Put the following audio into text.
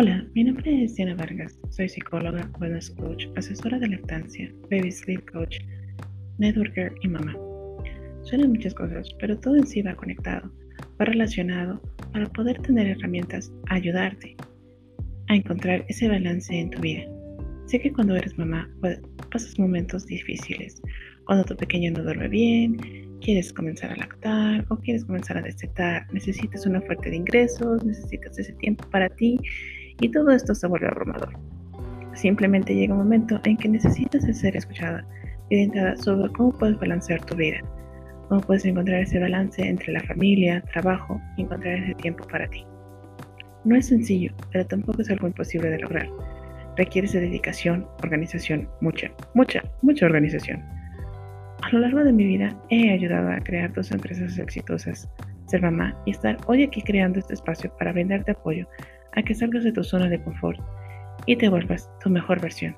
Hola, mi nombre es Diana Vargas. Soy psicóloga, wellness coach, asesora de lactancia, baby sleep coach, networker y mamá. Suenan muchas cosas, pero todo en sí va conectado, va relacionado para poder tener herramientas a ayudarte a encontrar ese balance en tu vida. Sé que cuando eres mamá pasas momentos difíciles, cuando tu pequeño no duerme bien, quieres comenzar a lactar o quieres comenzar a destetar, necesitas una fuente de ingresos, necesitas ese tiempo para ti y todo esto se vuelve abrumador. Simplemente llega un momento en que necesitas ser escuchada y orientada sobre cómo puedes balancear tu vida, cómo puedes encontrar ese balance entre la familia, trabajo y encontrar ese tiempo para ti. No es sencillo, pero tampoco es algo imposible de lograr. Requiere de dedicación, organización, mucha, mucha, mucha organización. A lo largo de mi vida he ayudado a crear dos empresas exitosas, ser mamá y estar hoy aquí creando este espacio para brindarte apoyo a que salgas de tu zona de confort y te vuelvas tu mejor versión.